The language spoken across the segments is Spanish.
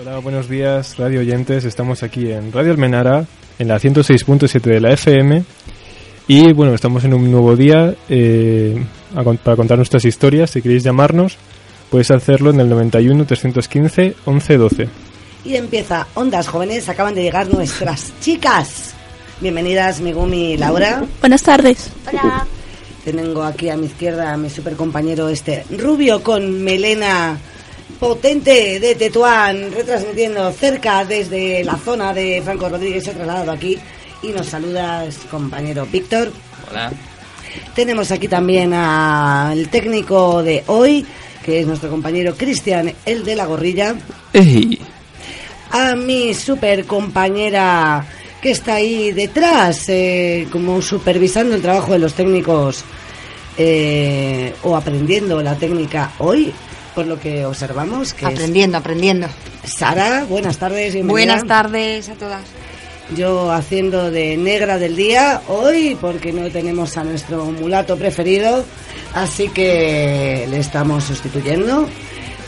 Hola, buenos días, radio oyentes. Estamos aquí en Radio Almenara, en la 106.7 de la FM. Y bueno, estamos en un nuevo día eh, para contar nuestras historias. Si queréis llamarnos, podéis hacerlo en el 91 315 11 12. Y empieza Ondas Jóvenes, acaban de llegar nuestras chicas. Bienvenidas, Megumi y Laura. Buenas tardes. Tengo aquí a mi izquierda a mi super compañero este rubio con melena potente de Tetuán, retransmitiendo cerca desde la zona de Franco Rodríguez, se ha trasladado aquí y nos saludas, compañero Víctor. Hola. Tenemos aquí también al técnico de hoy, que es nuestro compañero Cristian, el de la gorrilla. A mi super compañera que está ahí detrás, eh, como supervisando el trabajo de los técnicos eh, o aprendiendo la técnica hoy, por lo que observamos. Que es Aprendiendo, aprendiendo. Sara, buenas tardes. bienvenida. Buenas tardes a todas. Yo haciendo de negra del día hoy porque no tenemos a nuestro mulato preferido, así que le estamos sustituyendo.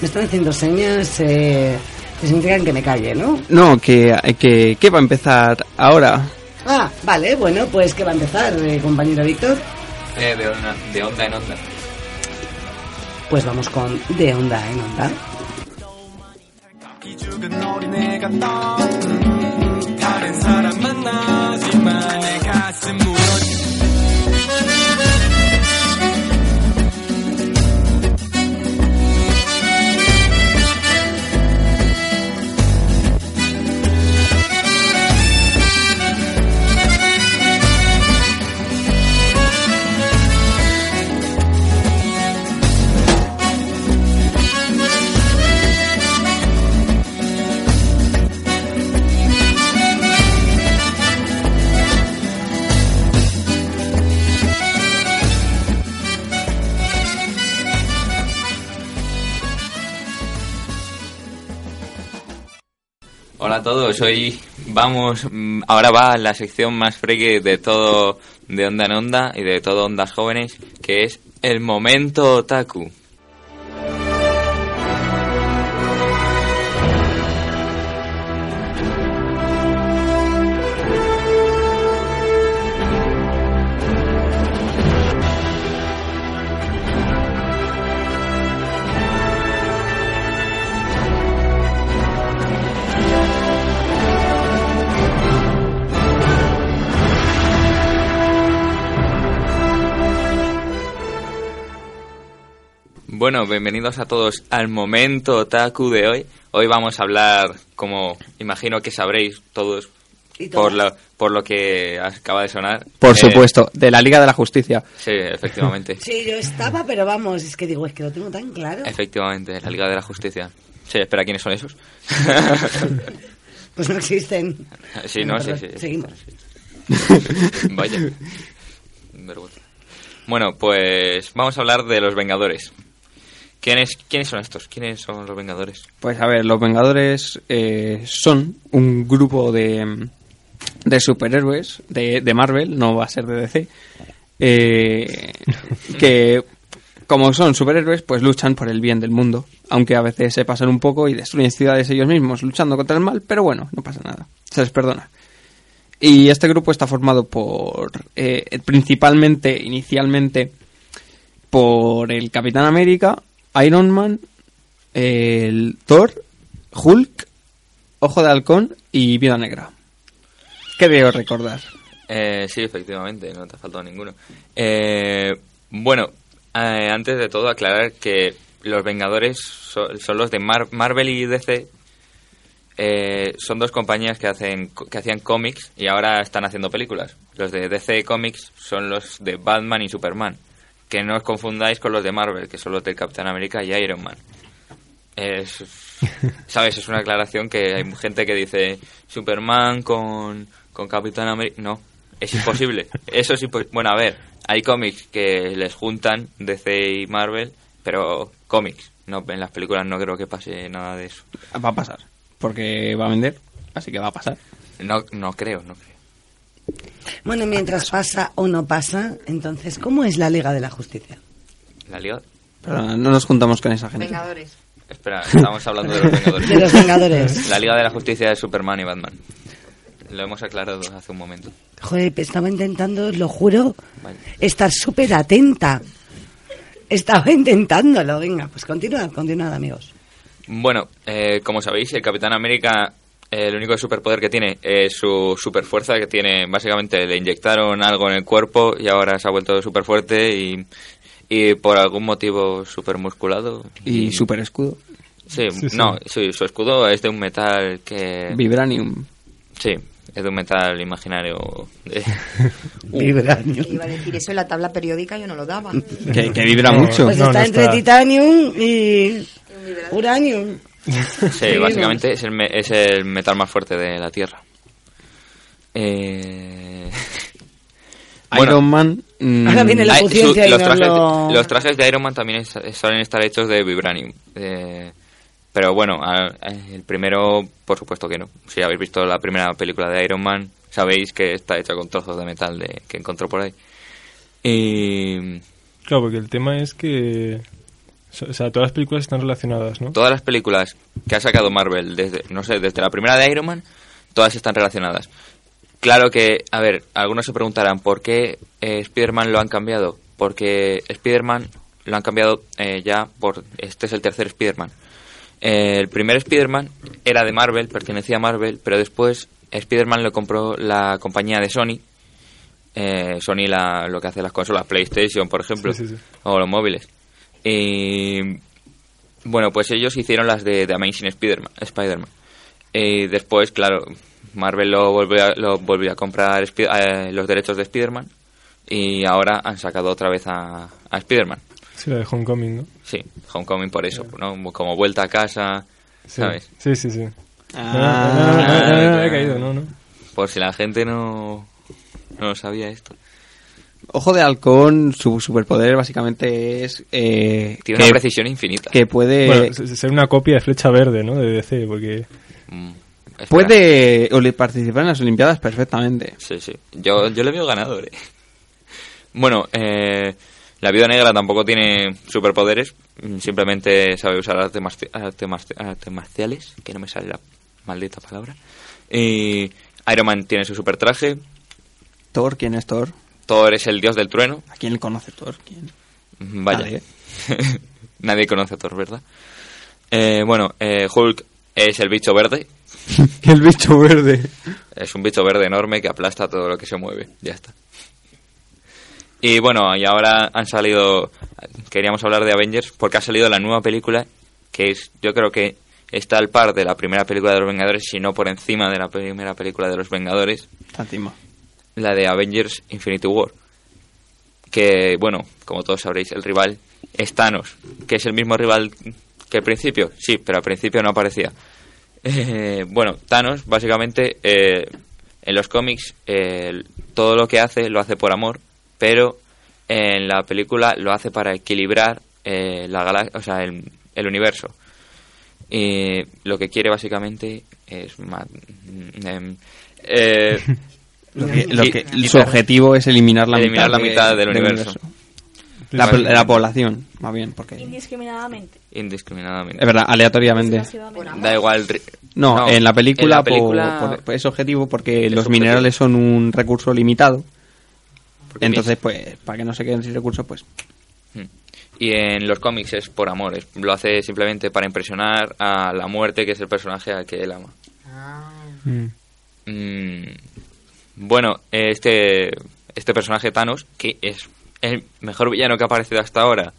Me están haciendo señas eh, que significan que me calle, ¿no? No, que, que, que va a empezar ahora. Ah, vale, bueno, pues que va a empezar, eh, compañero Víctor. Eh, de, onda, de onda en onda. Pues vamos con De Onda en Onda. Todos, hoy vamos, mm, ahora va la sección más freaky de todo de Onda en Onda y de todo Ondas Jóvenes, que es el momento otaku. Bueno, bienvenidos a todos al momento otaku de hoy. Hoy vamos a hablar, como imagino que sabréis todos, ¿Y por lo, por lo que acaba de sonar. Por eh, supuesto, de la Liga de la Justicia. Sí, efectivamente. Sí, yo estaba, pero vamos, es que digo, es que lo tengo tan claro. Efectivamente, la Liga de la Justicia. Sí, espera, ¿quiénes son esos? Pues no existen. sí, no, sí, Perdón, sí. Seguimos. Vaya. Vergüenza. Bueno, pues vamos a hablar de los Vengadores. ¿Quiénes, ¿Quiénes son estos? ¿Quiénes son los Vengadores? Pues a ver, los Vengadores eh, son un grupo de, de superhéroes de, de Marvel, no va a ser de DC, eh, que como son superhéroes, pues luchan por el bien del mundo, aunque a veces se pasan un poco y destruyen ciudades ellos mismos luchando contra el mal, pero bueno, no pasa nada, se les perdona. Y este grupo está formado por, eh, principalmente, inicialmente, por el Capitán América, Iron Man, el Thor, Hulk, Ojo de Halcón y Viuda Negra. ¿Qué debo recordar? Eh, sí, efectivamente, no te ha faltado ninguno. Eh, bueno, eh, antes de todo aclarar que los Vengadores so- son los de Mar- Marvel y DC. eh, son dos compañías que hacen que hacían cómics y ahora están haciendo películas. Los de DC Comics son los de Batman y Superman. Que no os confundáis con los de Marvel, que son los del Capitán América y Iron Man. Es, ¿Sabes? Es una aclaración que hay gente que dice Superman con, con Capitán América. No, es imposible. Eso sí, pues, bueno, a ver, hay cómics que les juntan DC y Marvel, pero cómics. No, en las películas no creo que pase nada de eso. Va a pasar. Porque va a vender. Así que va a pasar. No, no creo, no creo. Bueno, mientras pasa o no pasa, entonces, ¿cómo es la Liga de la Justicia? ¿La Liga? Pero no nos juntamos con esa gente. Vengadores. Espera, estamos hablando de los Vengadores. De los Vengadores. La Liga de la Justicia es Superman y Batman. Lo hemos aclarado hace un momento. Joder, estaba intentando, lo juro, Vale. estar súper atenta. Estaba intentándolo. Venga, pues continuad, continuad, amigos. Bueno, eh, como sabéis, el Capitán América, el único superpoder que tiene es su superfuerza, que tiene, básicamente, le inyectaron algo en el cuerpo y ahora se ha vuelto súper fuerte y, y por algún motivo súper musculado. Y super escudo. Sí, Sí, sí. no, sí, su escudo es de un metal que... Vibranium. Sí, es de un metal imaginario. de- Vibranium. Iba a decir eso en la tabla periódica, yo no lo daba. Que, que vibra No, mucho. Pues No, está no entre está. titanium y uranium. Sí, básicamente es el, me- es el metal más fuerte de la Tierra. Eh... bueno, Iron Man. mm, Ahora viene la los, trajes, lo- los trajes de Iron Man también es- suelen estar hechos de vibranium. Eh, pero bueno, a- el primero, por supuesto que no. Si habéis visto la primera película de Iron Man, sabéis que está hecha con trozos de metal de, que encontró por ahí. Y Claro, porque el tema es que... O sea, todas las películas están relacionadas, ¿no? todas las películas que ha sacado Marvel, desde, no sé, desde la primera de Iron Man, todas están relacionadas. Claro que, a ver, algunos se preguntarán por qué eh, Spider-Man lo han cambiado. Porque Spider-Man lo han cambiado eh, ya por... Este es el tercer Spider-Man. Eh, el primer Spider-Man era de Marvel, pertenecía a Marvel, pero después Spider-Man lo compró la compañía de Sony. Eh, Sony la, lo que hace las consolas, PlayStation, por ejemplo, Sí, sí, sí. o los móviles. Y bueno, pues ellos hicieron las de, de Amazing Spider-Man. Spider-Man. Y después, claro, Marvel lo volvió a, lo volvió a comprar eh, los derechos de Spider-Man y ahora han sacado otra vez a, a Spider-Man. Sí, la de Homecoming, ¿no? Sí, Homecoming por eso, ¿no? Como vuelta a casa, Sí. ¿sabes? Sí, sí, sí. Ah, No, no, no, no, no, no, no, no. Por si la gente no, no sabía esto. Ojo de halcón, su superpoder básicamente es eh, Tiene que, una precisión infinita. que puede Bueno, ser una copia de Flecha Verde, ¿no? De DC, porque... Mm, espera. puede participar en las Olimpiadas perfectamente. Sí, sí. Yo, yo le veo ganador, eh. Bueno, eh, la Viuda Negra tampoco tiene superpoderes. mm, Simplemente sabe usar artes, marci- arte marci- artes marciales, que no me sale la maldita palabra. Y Iron Man tiene su super traje. Thor, ¿quién es Thor? Thor es el dios del trueno. ¿A quién le conoce Thor? ¿Quién? Mm, Vaya. Nadie. Nadie conoce a Thor, ¿verdad? Eh, bueno, eh, Hulk es el bicho verde. El bicho verde. Es un bicho verde enorme que aplasta todo lo que se mueve. Ya está. Y bueno, y ahora han salido. Queríamos hablar de Avengers porque ha salido la nueva película que es, yo creo que está al par de la primera película de los Vengadores, si no por encima de la primera película de los Vengadores, Está encima. La de Avengers Infinity War. Que, bueno, como todos sabréis, el rival es Thanos, que es el mismo rival que al principio, sí, pero al principio no aparecía. Eh, bueno, Thanos, básicamente, eh, en los cómics, eh, todo lo que hace lo hace por amor, pero en la película lo hace para equilibrar eh, la gala- o sea, el, el universo. Y lo que quiere básicamente es mm, em, eh, Lo que, lo que- quitar- su objetivo es eliminar la Eliminar mitad, la mitad del universo. La, Vale. la población, más bien, porque... Indiscriminadamente. indiscriminadamente. Es verdad, aleatoriamente. Da igual. ri- No, en la película, en la película- por- por- es objetivo porque Es los objetivo. minerales son un recurso limitado. porque Entonces, pues, para que no se queden sin recursos, pues... piensa- Y en los cómics es por amor. es- lo hace simplemente para impresionar a la muerte, que es el personaje al que él ama. Mm. Mm, bueno, este, este personaje Thanos, que es el mejor villano que ha aparecido hasta ahora,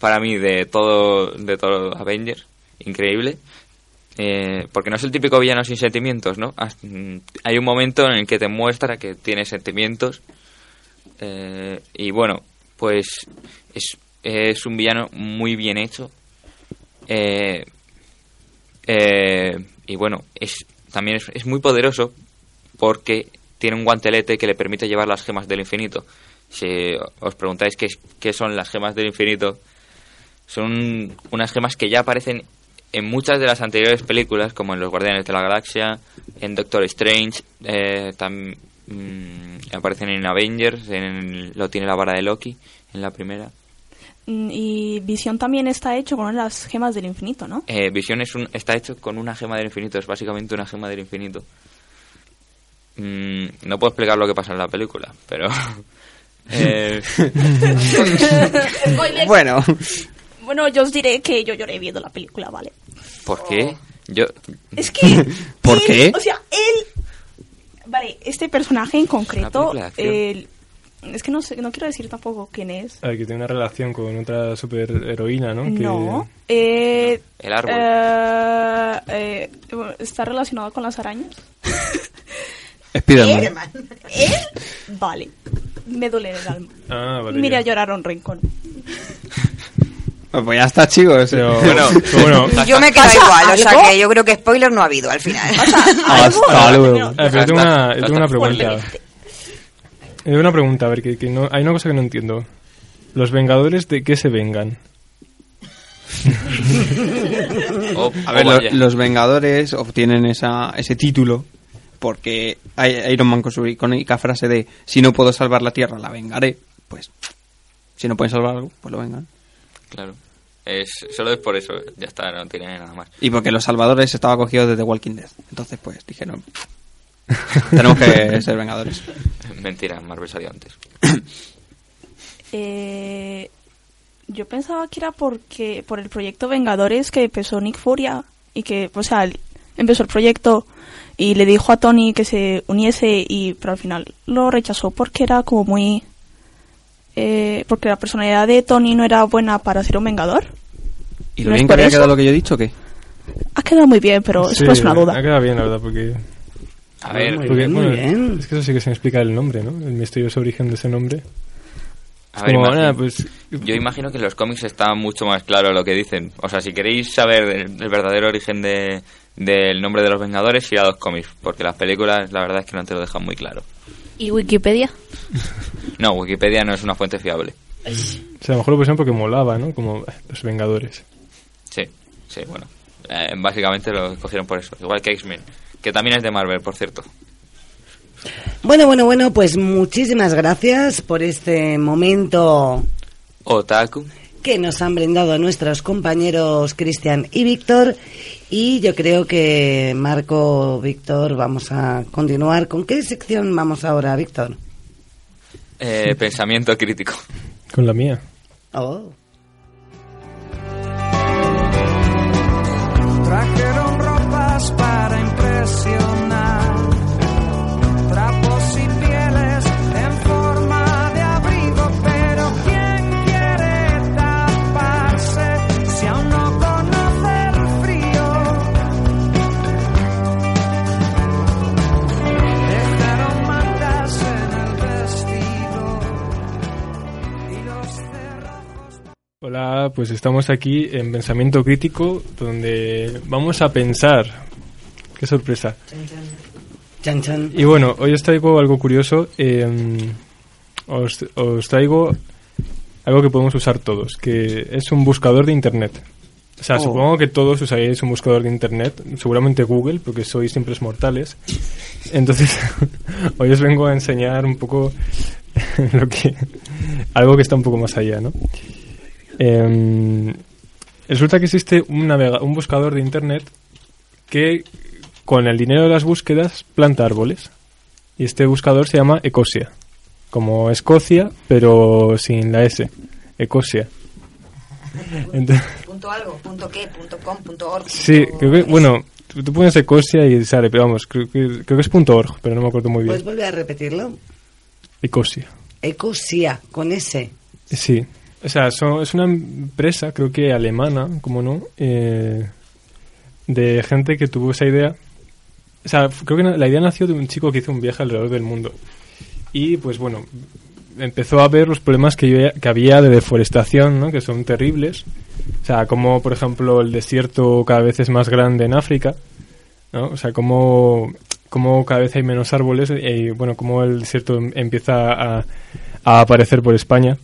para mí, de todo, de todo Avengers. Increíble. Eh, porque no es el típico villano sin sentimientos, ¿no? Mm, Hay un momento en el que te muestra que tiene sentimientos. eh, y bueno, pues es, es un villano muy bien hecho. Eh, eh, y bueno, es también es, es muy poderoso porque tiene un guantelete que le permite llevar las gemas del infinito. Si os preguntáis qué, qué son las gemas del infinito, son unas gemas que ya aparecen en muchas de las anteriores películas, como en Los Guardianes de la Galaxia, en Doctor Strange, eh, mm, aparecen en Avengers, en, lo tiene la vara de Loki, en la primera. Mm, Y Visión también está hecho con las gemas del infinito, ¿no? Eh, Visión es un, está hecho con una gema del infinito, es básicamente una gema del infinito. Mm, no puedo explicar lo que pasa en la película, pero... eh, Bueno, Bueno, yo os diré que yo lloré viendo la película, ¿vale? ¿Por qué? Yo... Es que... ¿Por él- qué? O sea, él... Vale, este personaje en concreto... el- es que no sé, no quiero decir tampoco quién es. A ver, que tiene una relación con otra superheroína, ¿no? Que- No. Eh, El árbol. eh, eh, ¿Está relacionado con las arañas? Spiderman. ¿Él? Vale. Me duele el alma. Ah, vale. Mira, llorar a un rincón. Pues ya está, chicos. Pero, Bueno. pero bueno, Yo me quedo ¿Pasa igual, o sea que yo creo que spoiler no ha habido al final. Hasta luego. ver, pero yo tengo una, tengo una pregunta. Yo tengo una pregunta, a ver, que, que no, hay una cosa que no entiendo. ¿Los Vengadores de qué se vengan? Oh, A ver, oh, lo- los Vengadores obtienen esa, ese título porque hay- Iron Man con su icónica frase de si no puedo salvar la Tierra, la vengaré. Pues, si no pueden salvar algo, pues lo vengan. Claro. Es, solo es por eso, ya está, no tiene nada más. Y porque los salvadores estaba cogido desde Walking Dead. Entonces, pues, dijeron, tenemos que ser Vengadores. Mentira, Marvel salió antes. Eh, yo pensaba que era porque por el proyecto Vengadores que empezó Nick Furia y que, o sea, empezó el proyecto y le dijo a Tony que se uniese y pero al final lo rechazó porque era como muy eh, porque la personalidad de Tony no era buena para ser un Vengador. ¿Y lo ¿No bien que había eso? quedado lo que yo he dicho o qué? Ha quedado muy bien, pero Sí, eso es una Ha duda. quedado bien, la verdad, porque... A ver, Muy porque, bien, muy bueno, bien. Es que eso sí que se me explica el nombre, ¿no? El misterioso origen de ese nombre. a ver, como, imagino- nada, pues... yo imagino que en los cómics está mucho más claro lo que dicen. O sea, si queréis saber el, el verdadero origen de, del nombre de los Vengadores, ir a los cómics, porque las películas la verdad es que no te lo dejan muy claro. ¿Y Wikipedia? No, Wikipedia no es una fuente fiable. O sea, a lo mejor lo pusieron porque molaba, ¿no? Como eh, los Vengadores. Sí, sí, bueno. Eh, básicamente lo escogieron por eso. Igual que X-Men, que también es de Marvel, por cierto. Bueno, bueno, bueno, pues muchísimas gracias por este momento Otaku. que nos han brindado nuestros compañeros Cristian y Víctor. Y yo creo que Marco, Víctor, vamos a continuar. ¿Con qué sección vamos ahora, Víctor? Eh, pensamiento crítico. Con la mía. Oh. Pues estamos aquí en Pensamiento Crítico, donde vamos a pensar. Qué sorpresa. Chan, chan. Y bueno, hoy os traigo algo curioso. eh, os, os traigo algo que podemos usar todos, que es un buscador de Internet. O sea, Oh. supongo que todos usaréis un buscador de Internet, seguramente Google, porque sois simples mortales. Entonces, hoy os vengo a enseñar un poco lo que algo que está un poco más allá, ¿no? Em, resulta que existe un, navega- un buscador de Internet que con el dinero de las búsquedas planta árboles. Y este buscador se llama Ecosia. Como Escocia, pero sin la S. Ecosia. Entonces, Punto algo, punto qué, punto com, punto org. sí, punto creo que, es. bueno, tú, tú pones Ecosia y sale, pero vamos, creo que, creo que es punto .org, pero no me acuerdo muy ¿Puedes bien. volver a repetirlo? Ecosia. Ecosia, con S. Sí, o sea, son- es una empresa, creo que alemana, como no, eh, de gente que tuvo esa idea. O sea, creo que la idea nació de un chico que hizo un viaje alrededor del mundo. Y pues bueno, empezó a ver los problemas que, había- que había de deforestación, ¿no? que son terribles. O sea, como por ejemplo el desierto cada vez es más grande en África. ¿no? O sea, como, como cada vez hay menos árboles y bueno, como el desierto em- empieza a, a aparecer por España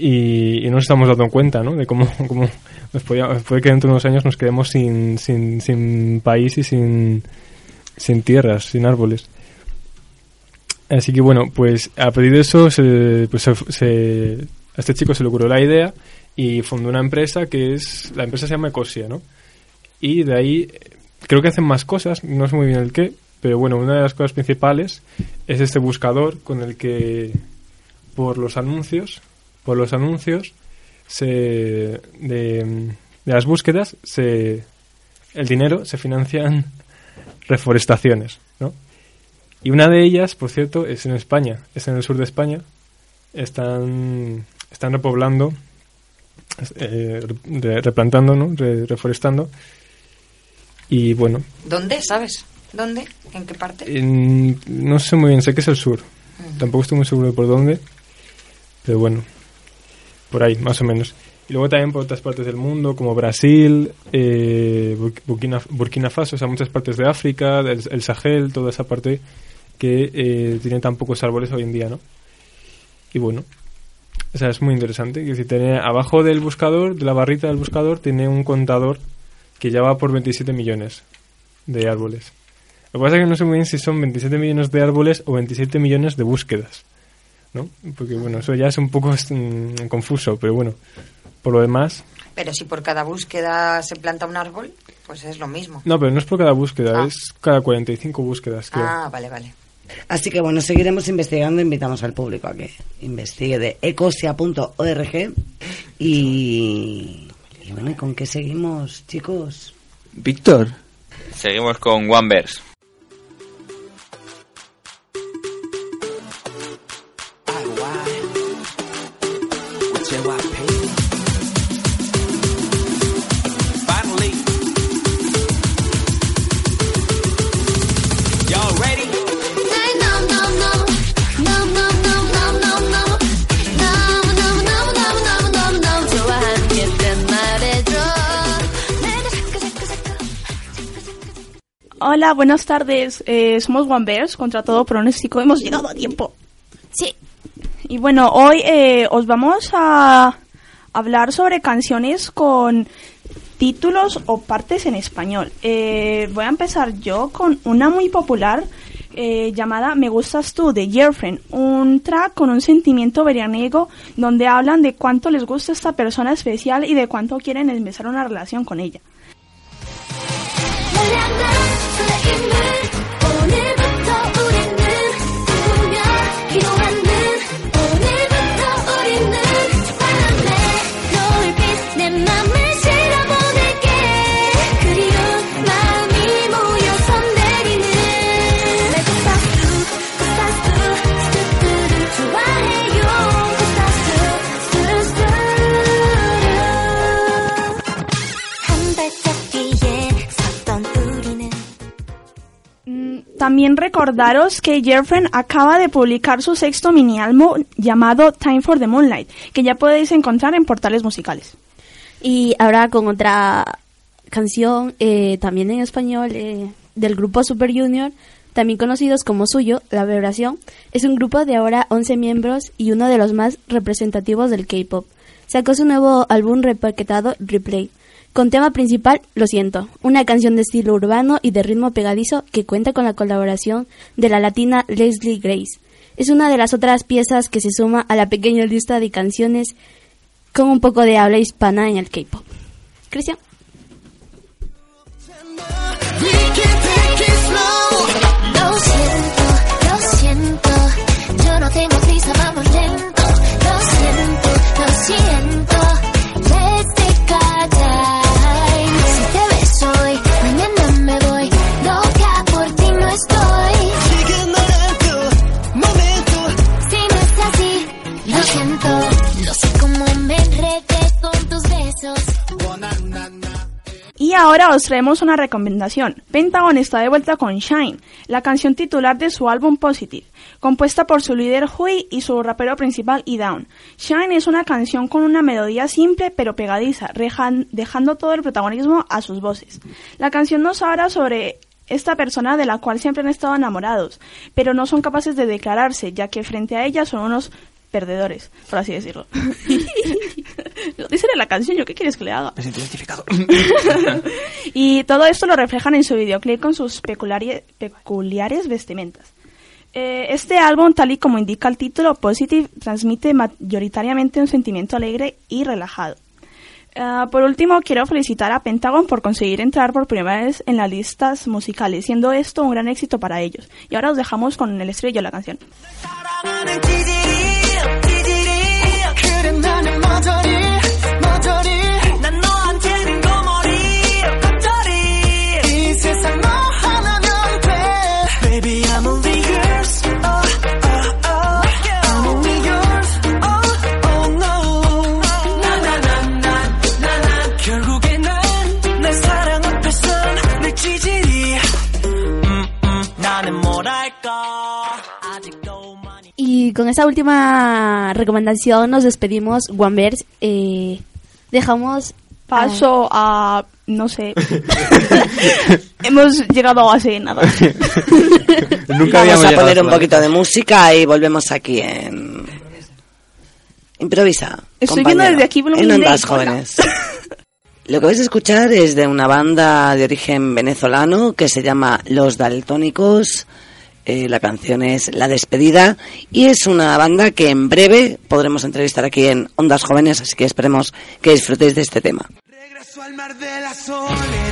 y, no nos estamos dando cuenta ¿no? de cómo, cómo nos podía- puede que dentro de unos años nos quedemos sin, sin, sin país y sin, sin tierras, sin árboles. Así que bueno, pues a de eso se, pues se- a este chico se le ocurrió la idea y fundó una empresa que es, la empresa se llama Ecosia, ¿no? Y de ahí creo que hacen más cosas, no sé muy bien el qué, pero bueno, una de las cosas principales es este buscador con el que por los anuncios, por los anuncios se de, de las búsquedas se el dinero se financian reforestaciones, ¿no? Y una de ellas, por cierto, es en España, es en el sur de España. Están están repoblando eh, re- replantando, ¿no? Re- reforestando. Y bueno, ¿Dónde? ¿Sabes? ¿Dónde? ¿En qué parte? en- no sé muy bien, sé que es el sur. Tampoco estoy muy seguro de por dónde. Pero bueno, por ahí, más o menos. Y luego también por otras partes del mundo, como Brasil, eh, Bur- Burkina, Burkina Faso, o sea, muchas partes de África, el, el Sahel, toda esa parte que eh, tiene tan pocos árboles hoy en día, ¿no? Y bueno, o sea, es muy interesante. Que si tiene abajo del buscador, de la barrita del buscador, tiene un contador que ya va por 27 millones de árboles. Lo que pasa es que no sé muy bien si son 27 millones de árboles o 27 millones de búsquedas. ¿No? Porque bueno, eso ya es un poco mm, confuso, pero bueno, por lo demás. Pero si por cada búsqueda se planta un árbol, pues es lo mismo. No, pero no es por cada búsqueda, Ah. es cada 45 búsquedas, creo. Ah, vale, vale. Así que bueno, seguiremos investigando. Invitamos al público a que investigue de ecosia.org. Y, y bueno, ¿y con qué seguimos, chicos? Víctor. Seguimos con One Finally. Hola, buenas tardes. Eh, somos One Bears, contra todo pronóstico. Hemos llegado a tiempo. Sí. Y bueno, hoy eh, os vamos a hablar sobre canciones con títulos o partes en español. Eh, voy a empezar yo con una muy popular eh, llamada Me gustas tú de Girlfriend, un track con un sentimiento veraniego donde hablan de cuánto les gusta esta persona especial y de cuánto quieren empezar una relación con ella. Mm, También recordaros que Girlfriend acaba de publicar su sexto mini álbum llamado Time for the Moonlight, que ya podéis encontrar en portales musicales. Y ahora con otra canción, eh, también en español, eh, del grupo Super Junior, también conocidos como Suyo, La Vibración, es un grupo de ahora 11 miembros y uno de los más representativos del K-pop. Sacó su nuevo álbum repaquetado Replay, con tema principal Lo siento, una canción de estilo urbano y de ritmo pegadizo que cuenta con la colaboración de la latina Leslie Grace. Es una de las otras piezas que se suma a la pequeña lista de canciones con un poco de habla hispana en el K-pop. Cristian. Ahora os traemos una recomendación. Pentagon está de vuelta con Shine, la canción titular de su álbum Positive, compuesta por su líder Hui y su rapero principal E-Down. Shine es una canción con una melodía simple pero pegadiza, dejando todo el protagonismo a sus voces. La canción nos habla sobre esta persona de la cual siempre han estado enamorados, pero no son capaces de declararse, ya que frente a ella son unos perdedores, por así decirlo. Lo dicen en la canción, ¿yo qué quieres que le haga? Me siento identificado. Y todo esto lo reflejan en su videoclip con sus peculiares vestimentas. Eh, este álbum, tal y como indica el título, Positive, transmite mayoritariamente un sentimiento alegre y relajado. Ah, por último, quiero felicitar a Pentagon por conseguir entrar por primera vez en las listas musicales, siendo esto un gran éxito para ellos. Y ahora os dejamos con el estrello de la canción. 그때 나를 맞아니 con esta última recomendación nos despedimos, Wanverse. Eh, dejamos Paso a... no sé. Hemos llegado hace nada. Nunca Vamos a poner un poquito de música y volvemos aquí en... Improvisa. Estoy viendo desde aquí En Ondas. Jóvenes. Lo que vais a escuchar es de una banda de origen venezolano que se llama Los Daltónicos. Eh, la canción es La Despedida y es una banda que en breve podremos entrevistar aquí en Ondas Jóvenes, así que esperemos que disfrutéis de este tema. Regreso al mar de la soledad,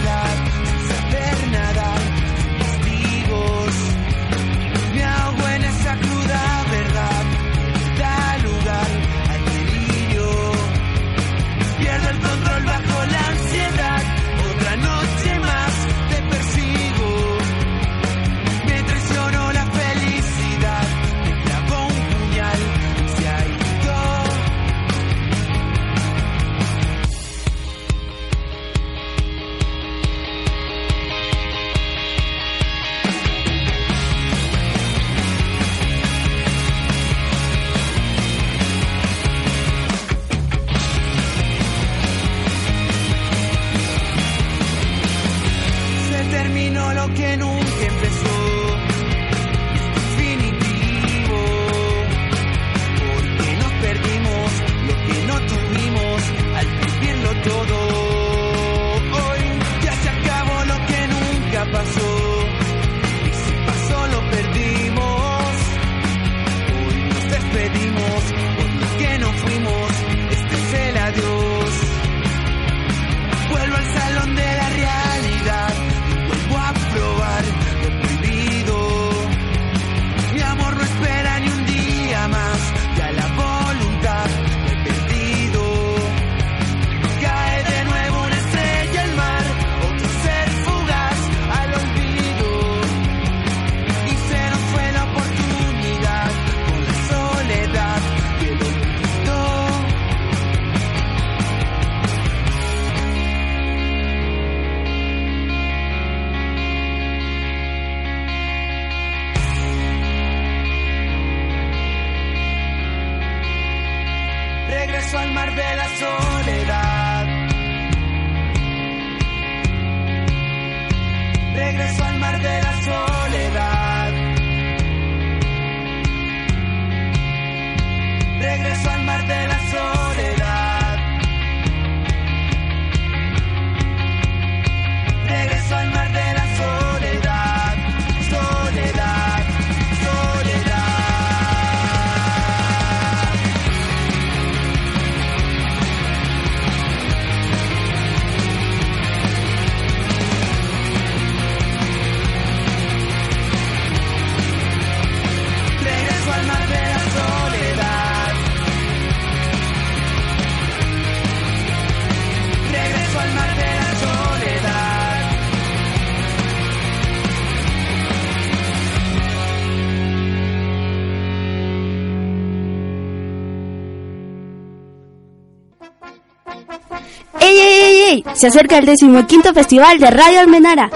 Se acerca el decimoquinto festival de Radio Almenara.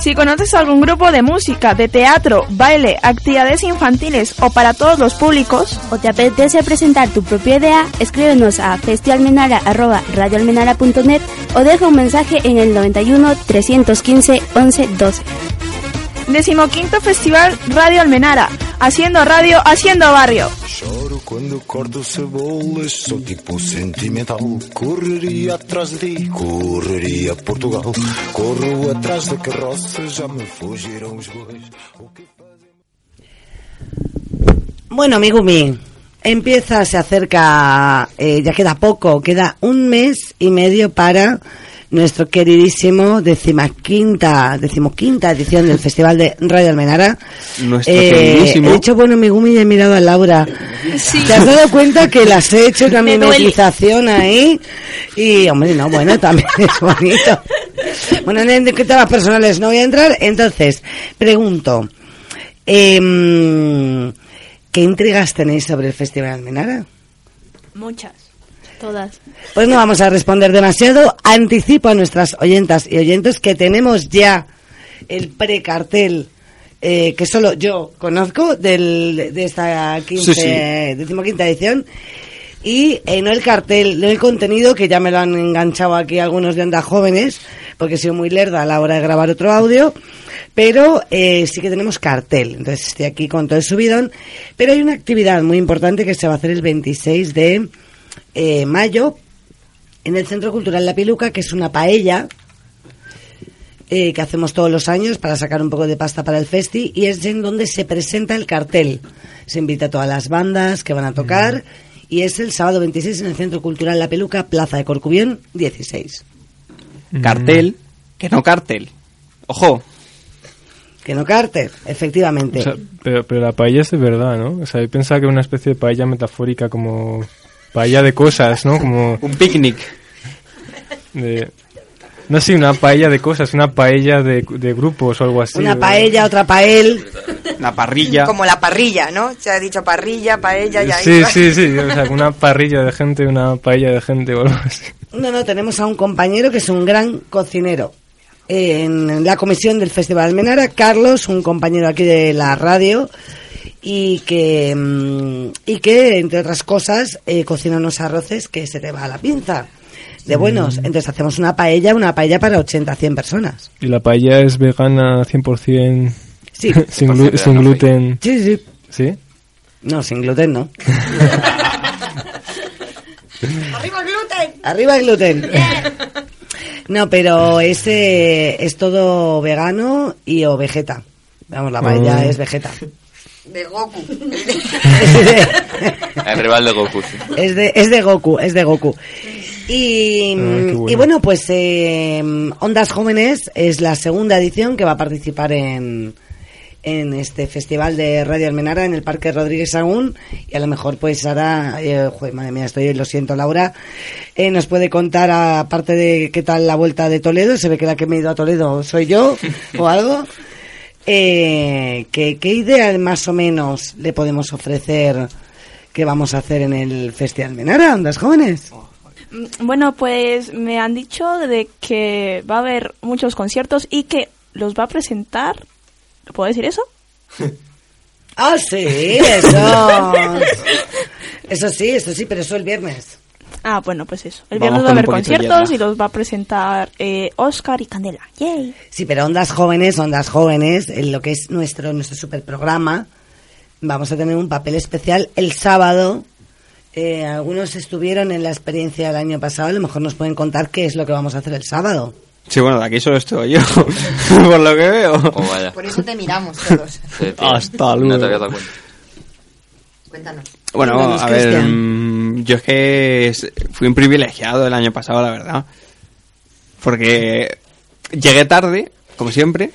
Si conoces algún grupo de música, de teatro, baile, actividades infantiles o para todos los públicos, o te apetece presentar tu propia idea, escríbenos a festialmenara.radioalmenara.net o deja un mensaje en el 91 315 11 12. Decimoquinto Festival Radio Almenara, haciendo radio, haciendo barrio. Quando corto cebolas, sou tipo sentimental. Correria atrás de ti, correria Portugal. Corro atrás da carroça, já me fugiram os bois. Bueno, Migumi, empieza, se acerca, eh, ya queda poco, queda un mes y medio para nuestro queridísimo decimaquinta, decimoquinta edición del Festival de Radio Almenara. Nuestro Eh, queridísimo. He dicho, bueno, Migumi y he mirado a Laura. Sí. ¿Te has dado cuenta que las he hecho una mimetización ahí? Y, hombre, no, bueno, también es bonito. Bueno, en temas personales no voy a entrar. Entonces, pregunto, em, ¿qué intrigas tenéis sobre el Festival de Almenara? Muchas. Todas. Pues no vamos a responder demasiado. Anticipo a nuestras oyentas y oyentes que tenemos ya el precartel eh, que solo yo conozco del, de esta 15, Sí, sí. decimoquinta edición. Y eh, no el cartel, no el contenido, que ya me lo han enganchado aquí algunos de Onda Jóvenes, porque he sido muy lerda a la hora de grabar otro audio, pero eh, sí que tenemos cartel. Entonces estoy aquí con todo el subidón. Pero hay una actividad muy importante que se va a hacer el 26 de eh, mayo en el Centro Cultural La Piluca, que es una paella eh, que hacemos todos los años para sacar un poco de pasta para el festi y es en donde se presenta el cartel. Se invita a todas las bandas que van a tocar y es el sábado 26 en el Centro Cultural La Peluca, Plaza de Corcubión 16. Cartel, que no cartel. Ojo. Que no cartel, efectivamente. O sea, pero, pero la paella es de verdad, ¿no? O sea, yo pensaba que era una especie de paella metafórica como paella de cosas, ¿no? Como Un picnic. de... No sé, una paella de cosas, una paella de, de grupos o algo así. una paella, otra pael. Una parrilla. Como la parrilla, ¿no? Se ha dicho parrilla, paella y ahí Sí, sí, sí, o sea, una parrilla de gente, una paella de gente o algo así. No, no, tenemos a un compañero que es un gran cocinero. En la comisión del Festival Almenara, Carlos, un compañero aquí de la radio, y que, mm, y que entre otras cosas, eh, cocina unos arroces que se te va a la pinza. De buenos. Entonces hacemos una paella, una paella para 80, 100 personas. Y la paella es vegana 100%, Sí. sin, glu- 100% sin vegana, gluten. Sí, sí. ¿Sí? No, sin gluten, no. ¡Arriba el gluten! Arriba el gluten. No, pero ese es todo vegano y o vegeta. Vamos, la paella Mm. es vegeta. De Goku. El rival de Goku. sí. Es de, es de Goku, es de Goku. Y, Ah, bueno. y bueno, pues eh, Ondas Jóvenes es la segunda edición que va a participar en, en este festival de Radio Almenara en el Parque Rodríguez Sagún y a lo mejor pues ahora, eh, joder, madre mía, estoy, lo siento Laura, eh, nos puede contar aparte de qué tal la vuelta de Toledo, se ve que la que me he ido a Toledo soy yo o algo. Eh, ¿qué, ¿Qué idea más o menos le podemos ofrecer que vamos a hacer en el Festival Almenara, Ondas Jóvenes? Mm, Bueno, pues me han dicho de que va a haber muchos conciertos y que los va a presentar. ¿Puedo decir eso? Ah, sí, eso. Eso sí, eso sí, pero eso el viernes. Ah, bueno, pues eso. El viernes va a haber conciertos y los va a presentar eh, Oscar y Candela. ¡Yay! Sí, pero Ondas Jóvenes, Ondas Jóvenes, en lo que es nuestro, nuestro super programa, vamos a tener un papel especial el sábado. Eh, algunos estuvieron en la experiencia del año pasado, a lo mejor nos pueden contar qué es lo que vamos a hacer el sábado. Sí, bueno, de aquí solo estoy yo. por lo que veo. Oh, vaya. Por eso te miramos todos. Sí. Hasta No luego. te habías dado cuenta. Cuéntanos. Bueno, Cuéntanos, a ver, mm, yo es que fui un privilegiado el año pasado, la verdad. Porque llegué tarde, como siempre.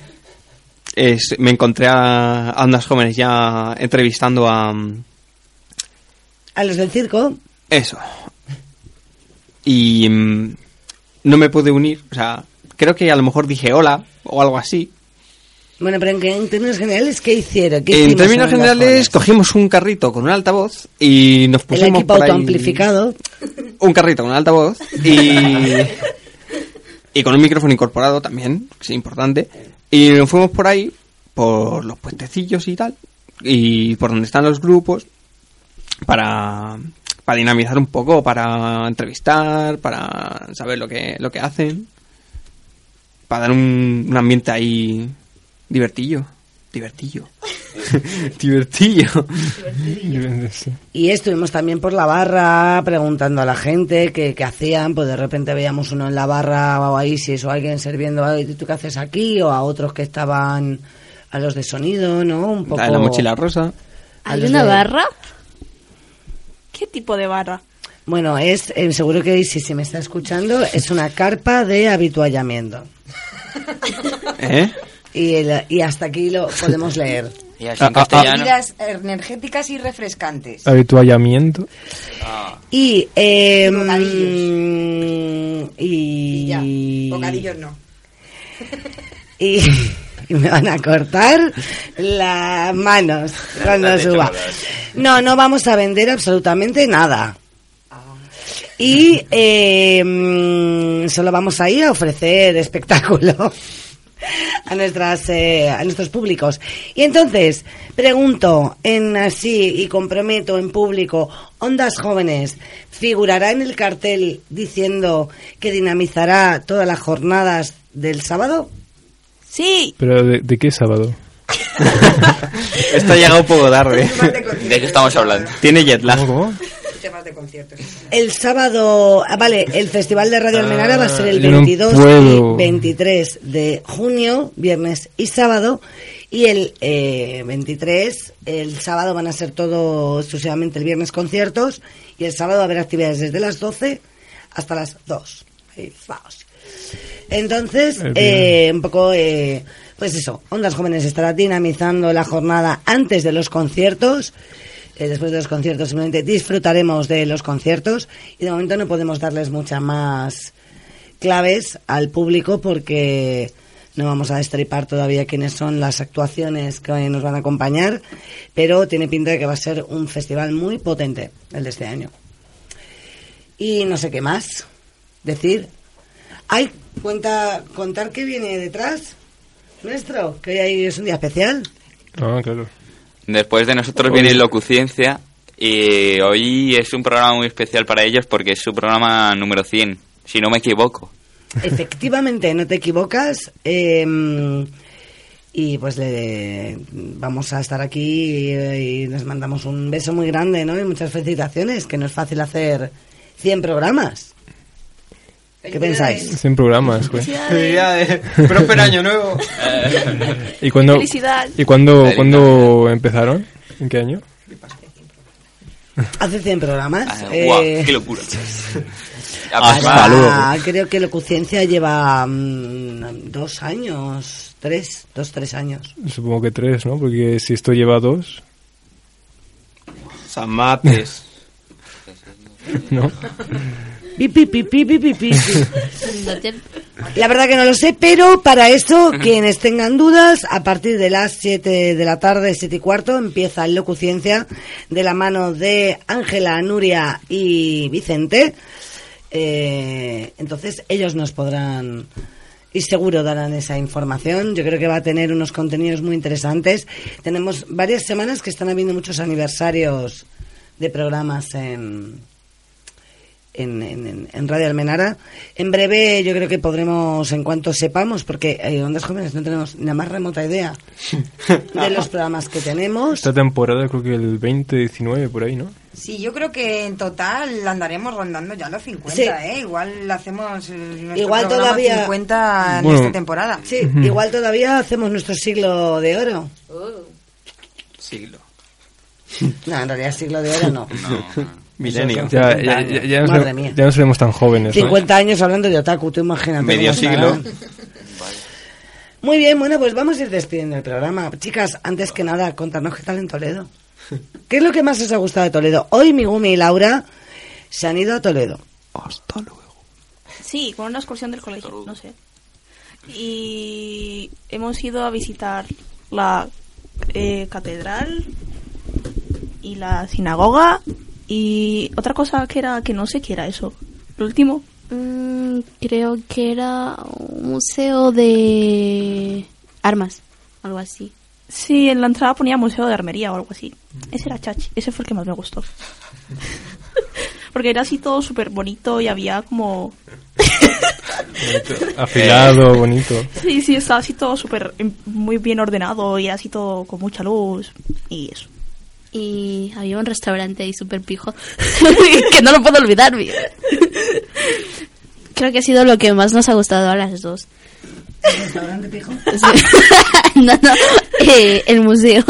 Es- me encontré a, a unas jóvenes ya entrevistando a... mm, A los del circo, Eso. Y mm, no me pude unir. O sea, creo que a lo mejor dije hola o algo así. Bueno, pero en, términos generales, ¿qué hicieron? ¿Qué En términos generales, cogimos un carrito con un altavoz y nos El pusimos equipo por ahí- autoamplificado. un carrito con un altavoz y, y con un micrófono incorporado también, que es importante. Y nos fuimos por ahí, por los puentecillos y tal, y por donde están los grupos, para, para dinamizar un poco, para entrevistar, para saber lo que, lo que hacen, para dar un, un ambiente ahí divertillo. Divertillo. divertillo. Y estuvimos también por la barra preguntando a la gente qué, qué hacían, pues de repente veíamos uno en la barra o ahí, si o alguien sirviendo, "Ay, ¿tú qué haces aquí? O a otros que estaban a los de sonido, ¿no? Un poco... La mochila rosa. a ¿Hay una de- barra? ¿Qué tipo de barra? Bueno, es, eh, seguro que si se me está escuchando, es una carpa de habituallamiento. ¿Eh? Y, el- y hasta aquí lo podemos leer. Y así en Ah, ah, ah. castellano. Bebidas energéticas y refrescantes. Habituallamiento. Y, eh, bocadillos. mm, y, Ya, bocadillos no. y, y me van a cortar las manos cuando suba. No, no vamos a vender absolutamente nada. Y eh, solo vamos ahí a ofrecer espectáculo a nuestras eh, a nuestros públicos. Y entonces pregunto en así y comprometo en público, ondas jóvenes, figurará en el cartel diciendo que dinamizará todas las jornadas del sábado. Sí, ¿Pero de, de qué sábado? Esto ha llegado un poco tarde. ¿De qué estamos hablando? Tiene jet lag. ¿Cómo, cómo? Temas de conciertos. El sábado, ah, vale, el Festival de Radio Almenara va a ser el yo no 22 puedo. y 23 de junio, viernes y sábado. Y el eh, 23, el sábado van a ser todo exclusivamente el viernes conciertos y el sábado va a haber actividades desde las 12 hasta las 2. Ahí, vamos. Entonces, eh, un poco, eh, pues eso, Ondas Jóvenes estará dinamizando la jornada antes de los conciertos. Eh, después de los conciertos simplemente disfrutaremos de los conciertos y de momento no podemos darles muchas más claves al público porque no vamos a destripar todavía quiénes son las actuaciones que nos van a acompañar, pero tiene pinta de que va a ser un festival muy potente el de este año. Y no sé qué más decir. Ay, cuenta, contar qué viene detrás nuestro, que hoy es un día especial. Ah, claro. Después de nosotros viene Locuciencia y hoy es un programa muy especial para ellos porque es su programa número 100, si no me equivoco. Efectivamente, no te equivocas. eh, y pues le, vamos a estar aquí y, y les mandamos un beso muy grande, ¿no? Y muchas felicitaciones, que no es fácil hacer 100 programas. ¿Qué pensáis? 100 programas, güey. Felicidades. Próspero año nuevo. ¿Y cuándo, Felicidad. ¿y cuándo, cuándo empezaron? ¿En qué año? Hace 100 programas. Ah, eh, guau, ¡Qué locura! Hasta luego. Creo que Locuciencia lleva mm, dos años, tres, dos, tres años. Supongo que tres, ¿no? Porque si esto lleva dos, San Mates. ¿no? Pi, pi, pi, La verdad que no lo sé, pero para eso, quienes tengan dudas, a partir de las 7 de la tarde, 7 y cuarto, empieza el Locuciencia de la mano de Ángela, Nuria y Vicente. Eh, entonces, ellos nos podrán y seguro darán esa información. Yo creo que va a tener unos contenidos muy interesantes. Tenemos varias semanas que están habiendo muchos aniversarios de programas en, en, en- en- Radio Almenara. En breve yo creo que podremos, en cuanto sepamos, porque en Ondas Jóvenes no tenemos ni la más remota idea de los programas que tenemos. Esta temporada creo que el 2019 por ahí, ¿no? Sí, yo creo que en total andaremos rondando ya los 50, Sí. ¿eh? Igual hacemos eh, nuestro Igual programa todavía- 50 en Bueno. esta temporada. Sí, igual todavía hacemos nuestro siglo de oro. Siglo. No, en realidad siglo de oro no. Milenio. Ya, 50 ya, años. ya, ya no Madre seremos- mía. ya no seremos tan jóvenes, ¿no? 50 años hablando de otaku, tú imagínate. Medio siglo. Muy bien, bueno, pues vamos a ir despidiendo el programa. Chicas, antes que nada, contarnos qué tal en Toledo. ¿Qué es lo que más os ha gustado de Toledo? Hoy Migumi y Laura se han ido a Toledo. Hasta luego. Sí, con una excursión del colegio, no sé. Y hemos ido a visitar la eh, catedral y la sinagoga Y otra cosa que era, que no sé qué era eso. Lo último. Mm, creo que era un museo de armas, algo así. Sí, en la entrada ponía Museo de Armería o algo así. Ese era Chachi, ese fue el que más me gustó. Porque era así todo súper bonito y había como... Afilado, bonito. Sí, sí, estaba así todo súper em, muy bien ordenado y era así todo con mucha luz y eso. Y había un restaurante ahí súper pijo, que no lo puedo olvidar. mira. Creo que ha sido lo que más nos ha gustado a las dos. ¿Restaurante pijo? Sí. no, no, eh, el museo.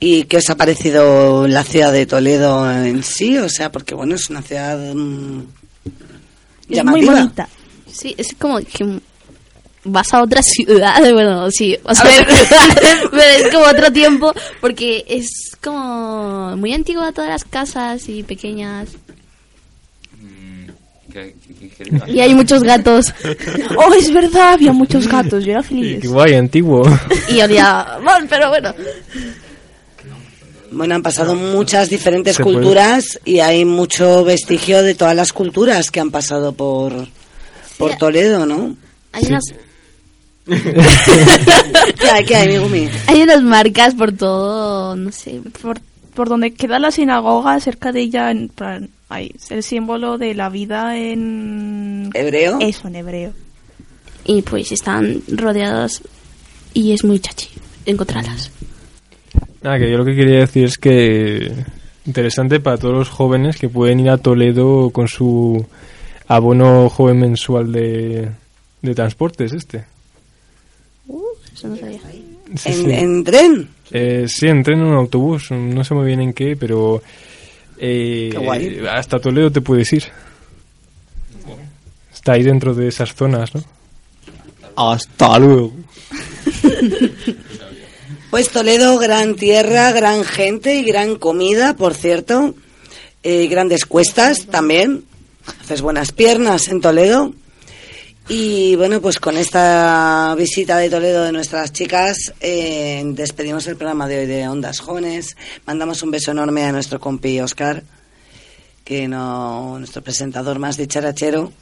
¿Y qué os ha parecido la ciudad de Toledo en sí? O sea, porque bueno, es una ciudad mm, Es llamativa. muy bonita. Sí, es como que vas a otra ciudad, bueno, sí, vas a, A ver. pero es como otro tiempo, porque es como muy antigua todas las casas y pequeñas. ¿Qué- qué- qué- qué- Y hay muchos gatos. Oh, es verdad, había muchos gatos, yo era feliz. Qué guay, antiguo. Y olía mal, pero bueno. Bueno, han pasado muchas diferentes Se puede. culturas y hay mucho vestigio de todas las culturas que han pasado por, por Toledo, ¿no? Hay unas ¿Qué hay, qué hay, unas marcas por todo, no sé. Por, por donde queda la sinagoga, cerca de ella, en plan, hay el símbolo de la vida en... ¿Hebreo? Eso, en hebreo. Y pues están rodeadas y es muy chachi encontrarlas. Nada, que yo lo que quería decir es que interesante para todos los jóvenes que pueden ir a Toledo con su abono joven mensual de, de transportes este. Eso no sabía. Sí, ¿En, sí. en tren? Eh, sí, en tren o en autobús, no sé muy bien en qué, pero eh, Qué guay. hasta Toledo te puedes ir. Está ahí dentro de esas zonas, ¿no? Hasta luego. Pues Toledo, gran tierra, gran gente y gran comida, por cierto. Eh, grandes cuestas también. Haces buenas piernas en Toledo. Y bueno, pues con esta visita de Toledo de nuestras chicas, eh, despedimos el programa de hoy de Ondas Jóvenes. Mandamos un beso enorme a nuestro compi Oscar, que no, nuestro presentador más dicharachero,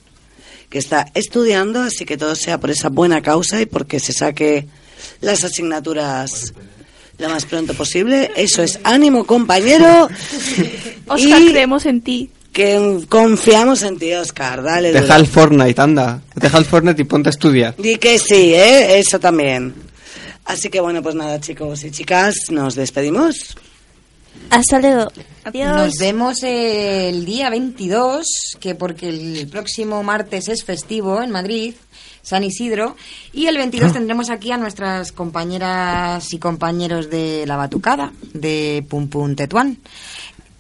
que está estudiando, así que todo sea por esa buena causa y porque se saque las asignaturas lo más pronto posible. Eso es ánimo, compañero. Oscar, Y creemos en ti. Que confiamos en ti, Oscar. Dale. Deja duro. el Fortnite, anda. Deja el Fortnite y ponte a estudiar. Di que sí, ¿eh? Eso también. Así que bueno, pues nada, chicos y chicas, nos despedimos. Hasta luego. Adiós. Nos vemos el día 22, que porque el próximo martes es festivo en Madrid, San Isidro, y el 22 tendremos aquí a nuestras compañeras y compañeros de la Batucada, de Pum Pum Tetuán.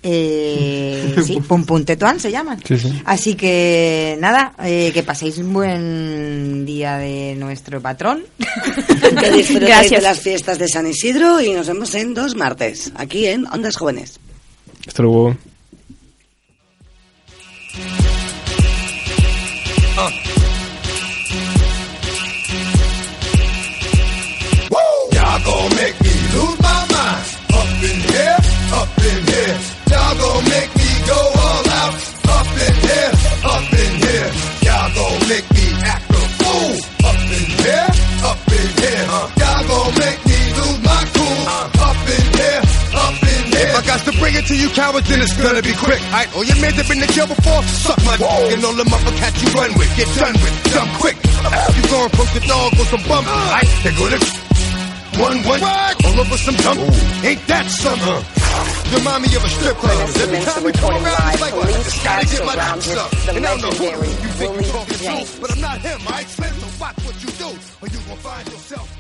Eh, sí, Pum Pum Tetuán se llaman. Sí, sí. Así que nada, eh, que paséis un buen día de nuestro patrón. Que disfrutéis de Gracias. las fiestas de San Isidro y nos vemos en dos martes, aquí en Ondas Jóvenes. Hasta luego. Got to bring it to you cowards, then it's gonna be quick. Alright, all your men that been to jail before, suck my dick. And all them upper cats you run with, get done with, done quick. You going from the dog or some bum. Alright, they go to one, one, all over some dump. Ain't that something? Remind me of a strip club. Every time we come around, it's like, I just gotta get my dicks up. And I don't know who you think you're talking to, but I'm not him, I expect to watch what you do, or you gon' find yourself